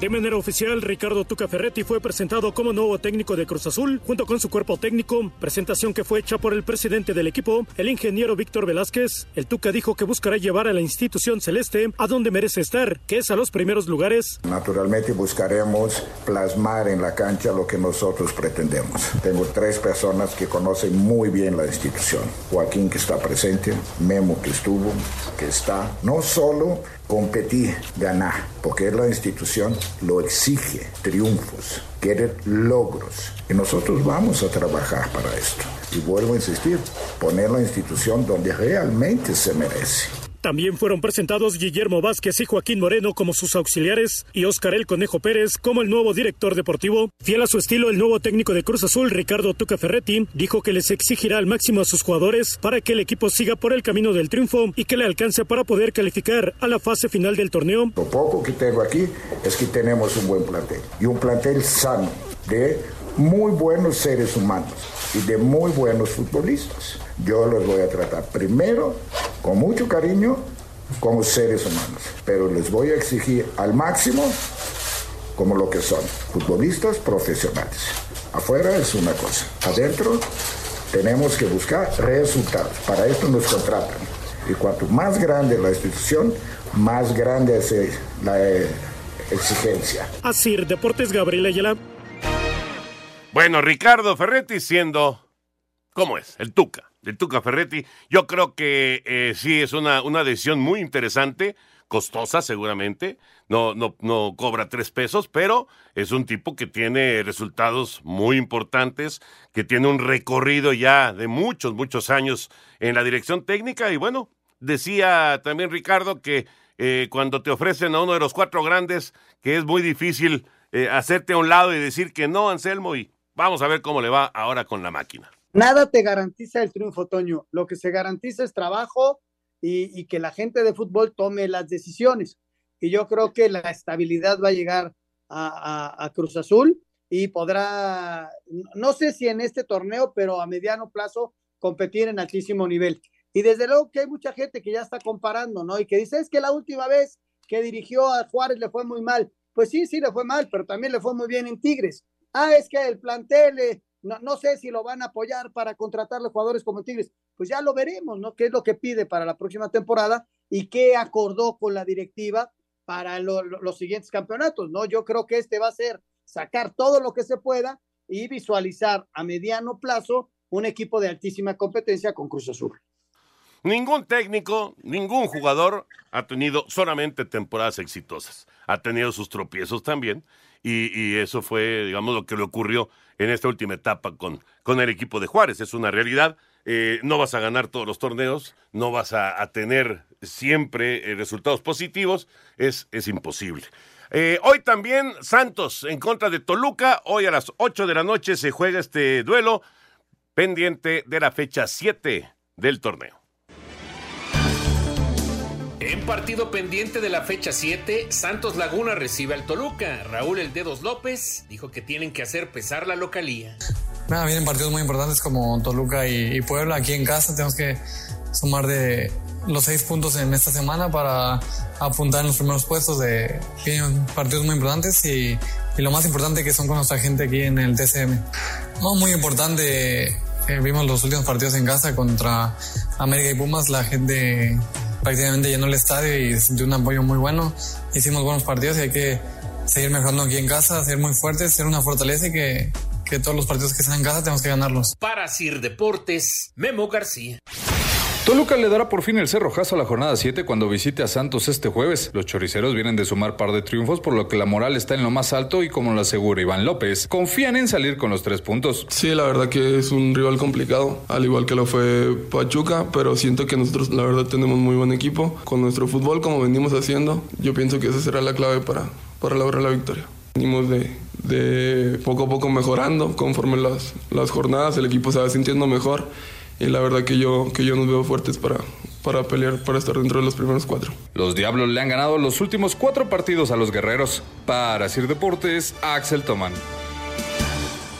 De manera oficial, Ricardo Tuca Ferretti fue presentado como nuevo técnico de Cruz Azul, junto con su cuerpo técnico, presentación que fue hecha por el presidente del equipo, el ingeniero Víctor Velázquez. El Tuca dijo que buscará llevar a la institución celeste a donde merece estar, que es a los primeros lugares. Naturalmente buscaremos plasmar en la cancha lo que nosotros pretendemos. Tengo tres personas que conocen muy bien la institución. Joaquín que está presente, Memo que estuvo, que está, no solo competir, ganar, porque la institución lo exige, triunfos, quiere logros. Y nosotros vamos a trabajar para esto. Y vuelvo a insistir, poner la institución donde realmente se merece. También fueron presentados Guillermo Vázquez y Joaquín Moreno como sus auxiliares y Óscar El Conejo Pérez como el nuevo director deportivo. Fiel a su estilo, el nuevo técnico de Cruz Azul, Ricardo Tuca Ferretti, dijo que les exigirá al máximo a sus jugadores para que el equipo siga por el camino del triunfo y que le alcance para poder calificar a la fase final del torneo. Lo poco que tengo aquí es que tenemos un buen plantel y un plantel sano de muy buenos seres humanos y de muy buenos futbolistas. Yo los voy a tratar primero con mucho cariño como seres humanos, pero les voy a exigir al máximo como lo que son, futbolistas profesionales. Afuera es una cosa, adentro tenemos que buscar resultados. Para esto nos contratan. Y cuanto más grande la institución, más grande es eh, la eh, exigencia. Así, Deportes Gabriel Ayala. Bueno, Ricardo Ferretti siendo, ¿cómo es? El Tuca, el Tuca Ferretti. Yo creo que eh, sí es una, una decisión muy interesante, costosa seguramente, no, no, no cobra tres pesos, pero es un tipo que tiene resultados muy importantes, que tiene un recorrido ya de muchos, muchos años en la dirección técnica y bueno, decía también Ricardo que eh, cuando te ofrecen a uno de los cuatro grandes, que es muy difícil eh, hacerte a un lado y decir que no, Anselmo, y Vamos a ver cómo le va ahora con la máquina. Nada te garantiza el triunfo, Toño. Lo que se garantiza es trabajo y, que la gente de fútbol tome las decisiones. Y yo creo que la estabilidad va a llegar a, Cruz Azul y podrá, no sé si en este torneo, pero a mediano plazo competir en altísimo nivel. Y desde luego que hay mucha gente que ya está comparando, ¿no? Y que dice, es que la última vez que dirigió a Juárez le fue muy mal. Pues sí, sí le fue mal, pero también le fue muy bien en Tigres ah, es que el plantel, eh, no, no, sé si lo van a apoyar para contratar los jugadores como Tigres. Pues ya lo veremos, ¿no? ¿Qué es lo que pide para la próxima temporada y qué acordó con la directiva para los siguientes campeonatos, ¿no? Yo creo que este va a ser sacar todo lo que se pueda y visualizar a mediano plazo un equipo de altísima competencia con Cruz Azul. Ningún técnico, ningún jugador ha tenido solamente temporadas exitosas. Ha tenido sus tropiezos también y, eso fue, digamos, lo que le ocurrió en esta última etapa con, con el equipo de Juárez. Es una realidad. Eh, no vas a ganar todos los torneos, no vas a, tener siempre eh, resultados positivos, es, es imposible. Eh, hoy también Santos en contra de Toluca, hoy a las 8 de la noche se juega este duelo pendiente de la fecha 7 del torneo. En partido pendiente de la fecha 7, Santos Laguna recibe al Toluca. Raúl El Dedos López dijo que tienen que hacer pesar la localía. Vienen partidos muy importantes como Toluca y, Puebla aquí en casa. Tenemos que sumar de los seis puntos en esta semana para apuntar en los primeros puestos de partidos muy importantes y, lo más importante que son con nuestra gente aquí en el TCM. No, muy importante. Eh, vimos los últimos partidos en casa contra América y Pumas. La gente prácticamente llenó el estadio y sintió un apoyo muy bueno. Hicimos buenos partidos y hay que seguir mejorando aquí en casa, ser muy fuertes, ser una fortaleza y que, que todos los partidos que están en casa tenemos que ganarlos. Para Sir Deportes, Memo García. Toluca le dará por fin el cerrojazo a la jornada 7 cuando visite a Santos este jueves. Los choriceros vienen de sumar par de triunfos, por lo que la moral está en lo más alto y como lo asegura Iván López, confían en salir con los tres puntos. Sí, la verdad que es un rival complicado, al igual que lo fue Pachuca, pero siento que nosotros la verdad tenemos muy buen equipo. Con nuestro fútbol, como venimos haciendo, yo pienso que esa será la clave para, para lograr la victoria. Venimos de, de poco a poco mejorando conforme las, las jornadas, el equipo se va sintiendo mejor y la verdad que yo, que yo nos veo fuertes para, para pelear, para estar dentro de los primeros cuatro. Los Diablos le han ganado los últimos cuatro partidos a los Guerreros. Para Sir Deportes, Axel Toman.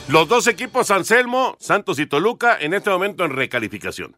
Los dos equipos, Anselmo, Santos y Toluca, en este momento en recalificación.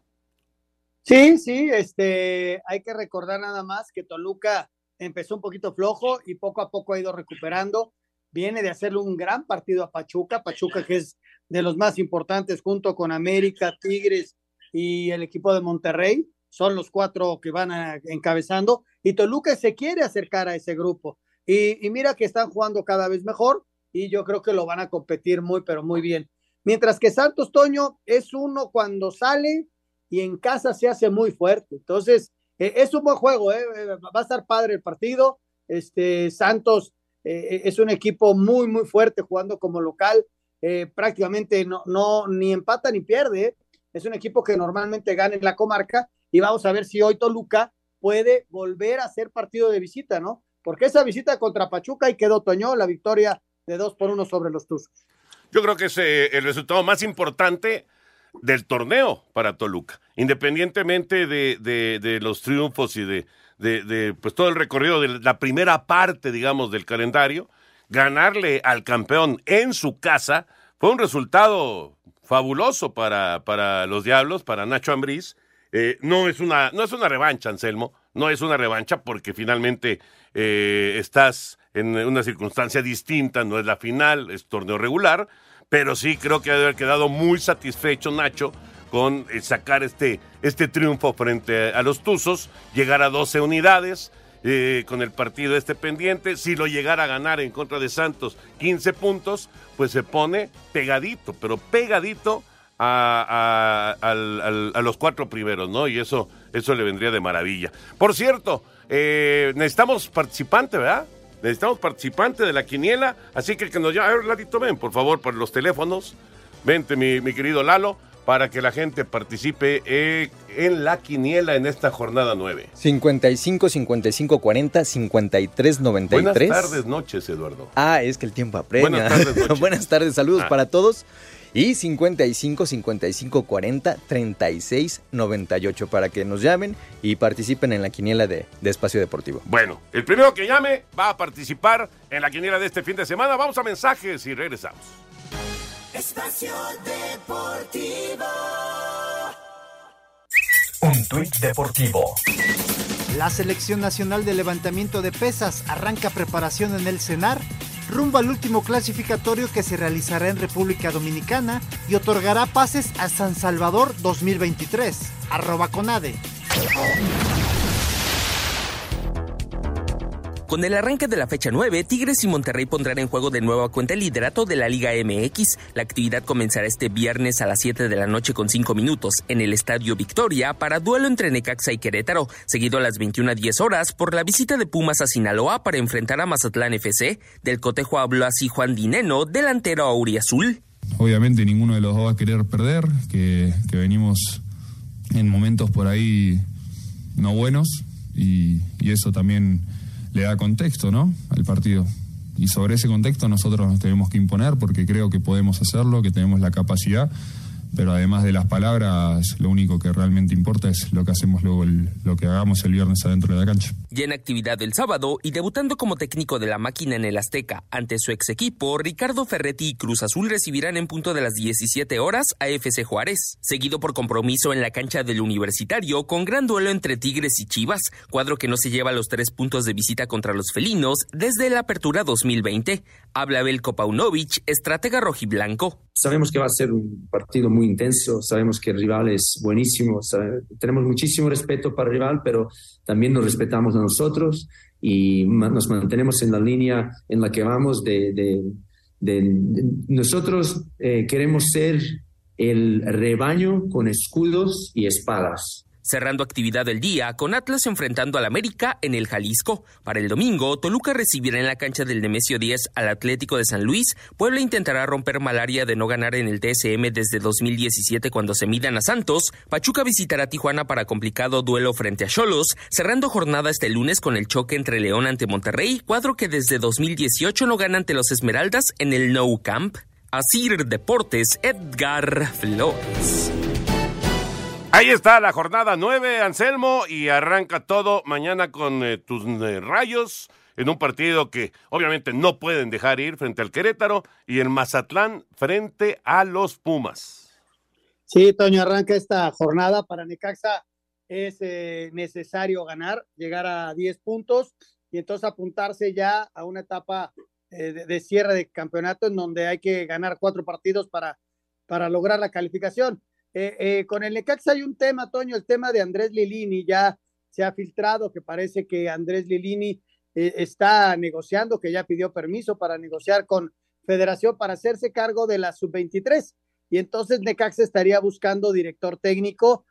Sí, sí, este, hay que recordar nada más que Toluca empezó un poquito flojo y poco a poco ha ido recuperando. Viene de hacerle un gran partido a Pachuca, Pachuca que es de los más importantes junto con América, Tigres y el equipo de Monterrey. Son los cuatro que van encabezando y Toluca se quiere acercar a ese grupo. Y, mira que están jugando cada vez mejor y yo creo que lo van a competir muy, pero muy bien. Mientras que Santos Toño es uno cuando sale y en casa se hace muy fuerte. Entonces, eh, es un buen juego, eh, eh, va a estar padre el partido. Este Santos es un equipo muy, muy fuerte jugando como local. Eh, prácticamente no, no, ni empata ni pierde. Es un equipo que normalmente gana en la comarca y vamos a ver si hoy Toluca puede volver a ser partido de visita, ¿no? Porque esa visita contra Pachuca y quedó Toño la victoria de dos por uno sobre los Tuzos. Yo creo que es eh, el resultado más importante del torneo para Toluca, independientemente de, de, los triunfos y de, de, pues todo el recorrido de la primera parte, digamos, del calendario, ganarle al campeón en su casa fue un resultado fabuloso para, para los Diablos, para Nacho Ambriz. Eh, no, es una, no es una revancha, Anselmo, no es una revancha porque finalmente eh, estás en una circunstancia distinta, no es la final, es torneo regular, pero sí creo que debe haber quedado muy satisfecho Nacho con eh, sacar este, este triunfo frente a los Tuzos, llegar a 12 unidades. Eh, con el partido este pendiente, si lo llegara a ganar en contra de Santos 15 puntos, pues se pone pegadito, pero pegadito a, los cuatro primeros, ¿no? Y eso, eso le vendría de maravilla. Por cierto, eh, necesitamos participante, ¿verdad? Necesitamos participante de la quiniela, así que que nos llame, a ver, Ladito, ven, por favor, por los teléfonos. Vente, mi, mi querido Lalo, para que la gente participe eh, en la quiniela en esta jornada 9. 55 55 40 53 93. Buenas tardes, noches, Eduardo. Ah, es que el tiempo apremia. Buenas tardes, noches. Buenas tardes, saludos ah. para todos. Y 55 55 40 36 98 para que nos llamen y participen en la quiniela de, de, Espacio Deportivo. Bueno, el primero que llame va a participar en la quiniela de este fin de semana. Vamos a mensajes y regresamos. Espacio Deportivo. Un tuit deportivo. La Selección Nacional de Levantamiento de Pesas arranca preparación en el CENAR rumbo al último clasificatorio que se realizará en República Dominicana y otorgará pases a San Salvador 2023. Arroba Conade. Con el arranque de la fecha 9, Tigres y Monterrey pondrán en juego de nueva cuenta el liderato de la Liga MX. La actividad comenzará este viernes a las 7 de la noche con 5 minutos en el Estadio Victoria para duelo entre Necaxa y Querétaro, seguido a las 21 a 10 horas por la visita de Pumas a Sinaloa para enfrentar a Mazatlán FC. Del cotejo habló así Juan Dineno, delantero auriazul. Obviamente ninguno de los dos va a querer perder, que, venimos en momentos por ahí no buenos y eso también le da contexto, ¿no? Al partido. Y sobre ese contexto nosotros nos tenemos que imponer porque creo que podemos hacerlo, que tenemos la capacidad pero además de las palabras, lo único que realmente importa es lo que hacemos luego, lo que hagamos el viernes adentro de la cancha. Ya en actividad el sábado y debutando como técnico de la máquina en el Azteca ante su ex equipo, Ricardo Ferretti y Cruz Azul recibirán en punto de las 17 horas a FC Juárez, seguido por compromiso en la cancha del Universitario con gran duelo entre Tigres y Chivas, cuadro que no se lleva los tres puntos de visita contra los felinos desde la apertura 2020. Habla Belko Paunovic, estratega rojiblanco. Sabemos que va a ser un partido muy intenso, sabemos que el rival es buenísimo, tenemos muchísimo respeto para el rival, pero también nos respetamos a nosotros y nos mantenemos en la línea en la que vamos de, nosotros eh, queremos ser el rebaño con escudos y espadas cerrando actividad del día con Atlas enfrentando al América en el Jalisco. Para el domingo, Toluca recibirá en la cancha del Nemesio 10 al Atlético de San Luis. Puebla intentará romper malaria de no ganar en el TSM desde 2017 cuando se midan a Santos. Pachuca visitará Tijuana para complicado duelo frente a Cholos, cerrando jornada este lunes con el choque entre León ante Monterrey, cuadro que desde 2018 no gana ante los Esmeraldas en el No Camp. Asir Deportes, Edgar Flores. Ahí está la jornada 9, Anselmo, y arranca todo mañana con eh, tus eh, rayos en un partido que obviamente no pueden dejar ir frente al Querétaro y el Mazatlán frente a los Pumas. Sí, Toño, arranca esta jornada para Necaxa. Es eh, necesario ganar, llegar a 10 puntos y entonces apuntarse ya a una etapa de, de, cierre de campeonato en donde hay que ganar cuatro partidos para, para lograr la calificación. Eh, eh, con el Necaxa hay un tema, Toño, el tema de Andrés Lilini, ya se ha filtrado que parece que Andrés Lilini eh, está negociando, que ya pidió permiso para negociar con Federación para hacerse cargo de la sub-23. Y entonces Necaxa estaría buscando director técnico.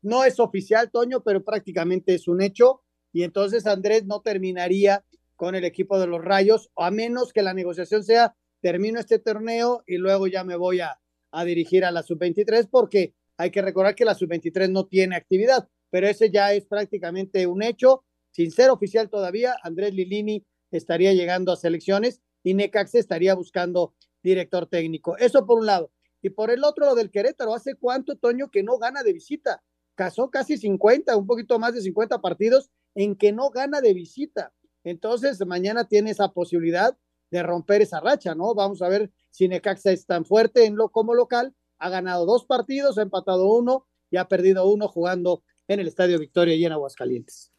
no es oficial, Toño, pero prácticamente es un hecho. Y entonces Andrés no terminaría con el equipo de los Rayos, a menos que la negociación sea, termino este torneo y luego ya me voy a, a dirigir a la sub-23 porque hay que recordar que la sub-23 no tiene actividad. pero ese ya es prácticamente un hecho. Sin ser oficial todavía, Andrés Lilini estaría llegando a selecciones y Necaxa estaría buscando director técnico. Eso por un lado. Y por el otro, lo del Querétaro. ¿Hace cuánto, Toño, que no gana de visita? Casó casi 50, un poquito más de 50 partidos en que no gana de visita. Entonces, mañana tiene esa posibilidad de romper esa racha, ¿no? Vamos a ver si Necaxa es tan fuerte en lo como local. Ha ganado dos partidos, ha empatado uno y ha perdido uno jugando en el Estadio Victoria y en Aguascalientes.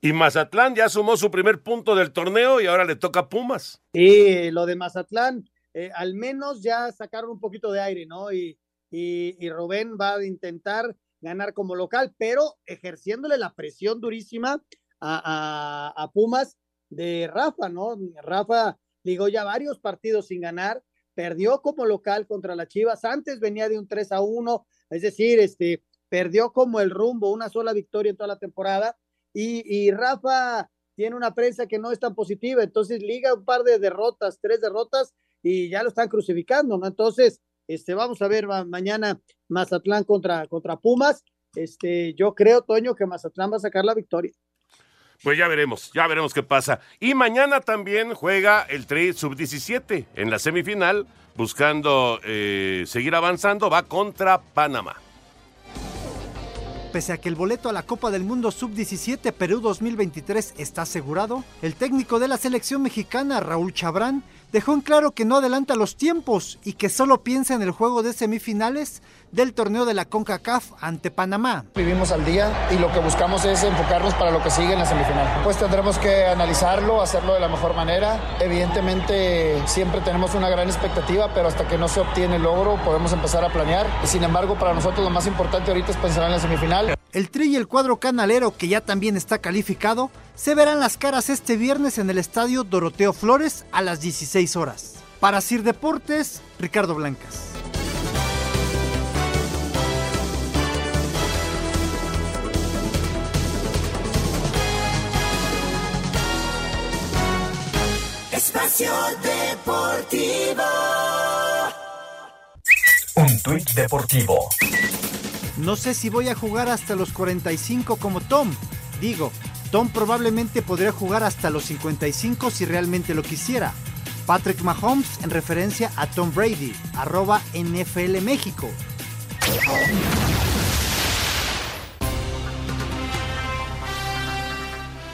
Y Mazatlán ya sumó su primer punto del torneo y ahora le toca a Pumas. Sí, lo de Mazatlán, eh, al menos ya sacaron un poquito de aire, ¿no? Y, y, Rubén va a intentar ganar como local, pero ejerciéndole la presión durísima a, a, a Pumas de Rafa, ¿no? Rafa ligó ya varios partidos sin ganar, perdió como local contra las Chivas, antes venía de un 3 a 1, es decir, este, perdió como el rumbo, una sola victoria en toda la temporada, y, y Rafa tiene una prensa que no es tan positiva, entonces liga un par de derrotas, tres derrotas, y ya lo están crucificando, ¿no? Entonces, este, vamos a ver mañana Mazatlán contra, contra Pumas, este, yo creo, Toño, que Mazatlán va a sacar la victoria. Pues ya veremos, ya veremos qué pasa. Y mañana también juega el Tri Sub-17 en la semifinal, buscando eh, seguir avanzando, va contra Panamá. Pese a que el boleto a la Copa del Mundo Sub-17 Perú 2023 está asegurado, el técnico de la selección mexicana, Raúl Chabrán, dejó en claro que no adelanta los tiempos y que solo piensa en el juego de semifinales del torneo de la CONCACAF ante Panamá. Vivimos al día y lo que buscamos es enfocarnos para lo que sigue en la semifinal. Pues tendremos que analizarlo, hacerlo de la mejor manera. Evidentemente siempre tenemos una gran expectativa, pero hasta que no se obtiene el logro podemos empezar a planear. Sin embargo, para nosotros lo más importante ahorita es pensar en la semifinal. El Tri y el cuadro canalero, que ya también está calificado, se verán las caras este viernes en el estadio Doroteo Flores a las 16 horas. Para Sir Deportes, Ricardo Blancas. Espacio Deportivo. Un tuit deportivo. No sé si voy a jugar hasta los 45 como Tom. Digo, Tom probablemente podría jugar hasta los 55 si realmente lo quisiera. Patrick Mahomes en referencia a Tom Brady, arroba NFL México.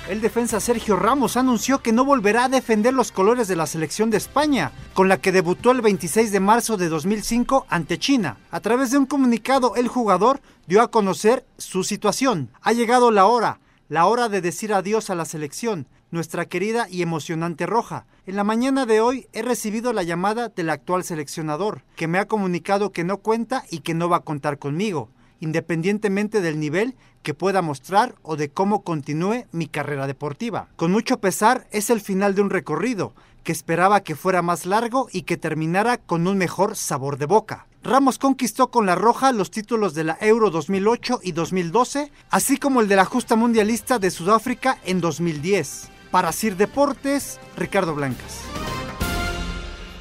El defensa Sergio Ramos anunció que no volverá a defender los colores de la selección de España, con la que debutó el 26 de marzo de 2005 ante China. A través de un comunicado, el jugador dio a conocer su situación. Ha llegado la hora, la hora de decir adiós a la selección, nuestra querida y emocionante Roja. En la mañana de hoy he recibido la llamada del actual seleccionador, que me ha comunicado que no cuenta y que no va a contar conmigo independientemente del nivel que pueda mostrar o de cómo continúe mi carrera deportiva. Con mucho pesar es el final de un recorrido que esperaba que fuera más largo y que terminara con un mejor sabor de boca. Ramos conquistó con la Roja los títulos de la Euro 2008 y 2012, así como el de la justa mundialista de Sudáfrica en 2010. Para Sir Deportes, Ricardo Blancas.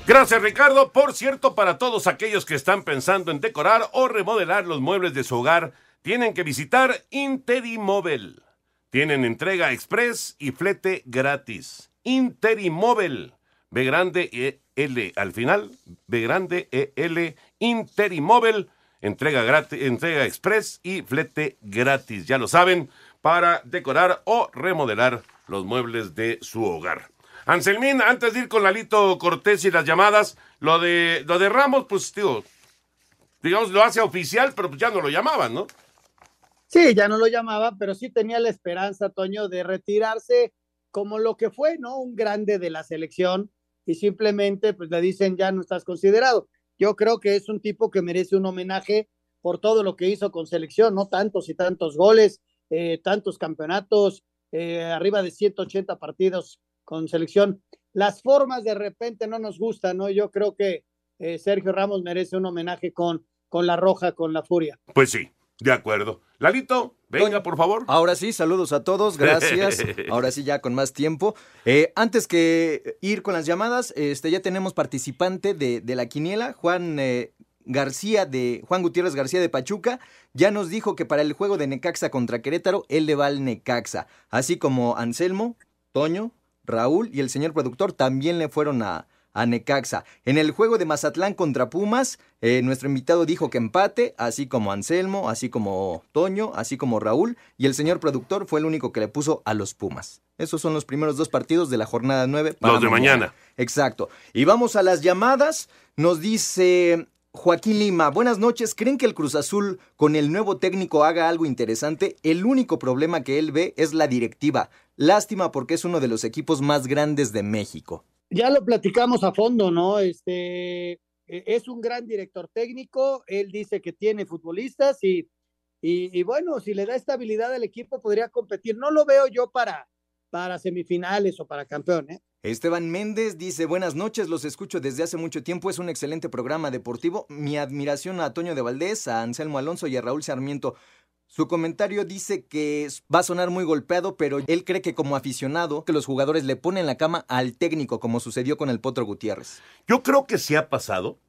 Gracias Ricardo. Por cierto, para todos aquellos que están pensando en decorar o remodelar los muebles de su hogar, tienen que visitar Interimóvel. Tienen entrega express y flete gratis. Interimóvel. B grande E L al final. B grande E L. Interimóvel. Entrega gratis, entrega express y flete gratis. Ya lo saben, para decorar o remodelar los muebles de su hogar. Anselmín, antes de ir con Lalito Cortés y las llamadas, lo de, lo de Ramos, pues, digo, digamos, lo hace oficial, pero pues ya no lo llamaban, ¿no? Sí, ya no lo llamaba, pero sí tenía la esperanza, Toño, de retirarse como lo que fue, ¿no? Un grande de la selección y simplemente pues le dicen ya no estás considerado. Yo creo que es un tipo que merece un homenaje por todo lo que hizo con selección, ¿no? Tantos y tantos goles, eh, tantos campeonatos, eh, arriba de 180 partidos con selección. Las formas de repente no nos gustan, ¿no? Yo creo que eh, Sergio Ramos merece un homenaje con, con la roja, con la furia. Pues sí, de acuerdo. Lalito, venga, por favor. Ahora sí, saludos a todos, gracias. Ahora sí, ya con más tiempo. Eh, antes que ir con las llamadas, este, ya tenemos participante de, de la quiniela, Juan. Eh, García de Juan Gutiérrez García de Pachuca ya nos dijo que para el juego de Necaxa contra Querétaro él le va al Necaxa, así como Anselmo, Toño, Raúl y el señor productor también le fueron a, a Necaxa. En el juego de Mazatlán contra Pumas, eh, nuestro invitado dijo que empate, así como Anselmo, así como Toño, así como Raúl, y el señor productor fue el único que le puso a los Pumas. Esos son los primeros dos partidos de la jornada 9. los de mañana. Exacto. Y vamos a las llamadas. Nos dice Joaquín Lima, buenas noches. ¿Creen que el Cruz Azul con el nuevo técnico haga algo interesante? El único problema que él ve es la directiva. Lástima porque es uno de los equipos más grandes de México ya lo platicamos a fondo, ¿no? Este e, es un gran director técnico, él dice que tiene futbolistas y, y, bueno, si le da estabilidad al equipo podría competir. No lo veo yo para, para semifinales o para campeón, ¿eh? Esteban Méndez dice, buenas noches, los escucho desde hace mucho tiempo, es un excelente programa deportivo. Mi admiración a Toño de Valdés, a Anselmo Alonso y a Raúl Sarmiento. Su comentario dice que va a sonar muy golpeado, pero él cree que como aficionado, que los jugadores le ponen la cama al técnico, como sucedió con el Potro Gutiérrez. Yo creo que sí ha pasado.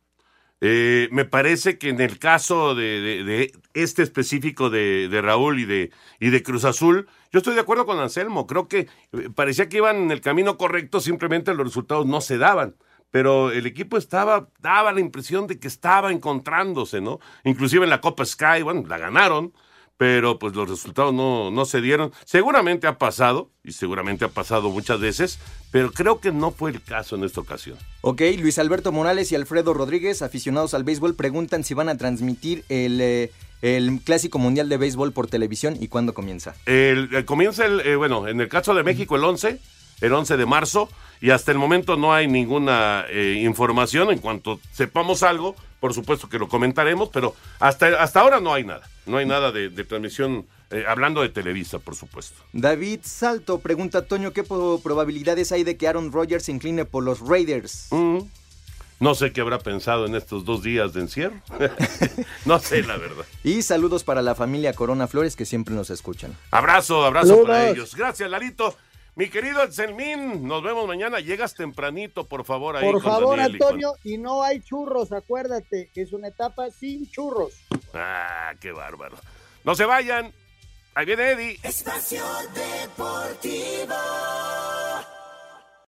Eh, me parece que en el caso de, este específico de, Raúl y de, y de Cruz Azul, yo estoy de acuerdo con Anselmo. Creo que eh, parecía que iban en el camino correcto, simplemente los resultados no se daban pero el equipo estaba, daba la impresión de que estaba encontrándose, ¿no? Inclusive en la Copa Sky, bueno, la ganaron, pero pues los resultados no, no se dieron. Seguramente ha pasado, y seguramente ha pasado muchas veces, pero creo que no fue el caso en esta ocasión. Ok, Luis Alberto Morales y Alfredo Rodríguez, aficionados al béisbol, preguntan si van a transmitir el... Eh, el Clásico Mundial de Béisbol por televisión y cuándo comienza. El, comienza, el, eh, bueno, en el caso de México el 11, el 11 de marzo, y hasta el momento no hay ninguna eh, información. En cuanto sepamos algo, por supuesto que lo comentaremos, pero hasta, hasta ahora no hay nada. No hay nada de, transmisión, eh, hablando de Televisa, por supuesto. David Salto pregunta, Toño, ¿qué probabilidades hay de que Aaron Rodgers se incline por los Raiders? Mm. No sé qué habrá pensado en estos dos días de encierro. no sé, la verdad. Y saludos para la familia Corona Flores que siempre nos escuchan. Abrazo, abrazo para ellos. Gracias, Larito. Mi querido Anselmín, nos vemos mañana. Llegas tempranito, por favor. Ahí por favor, Antonio, y, no hay churros, acuérdate, es una etapa sin churros. Ah, qué bárbaro. No se vayan. Ahí viene Eddie. Espacio Deportivo.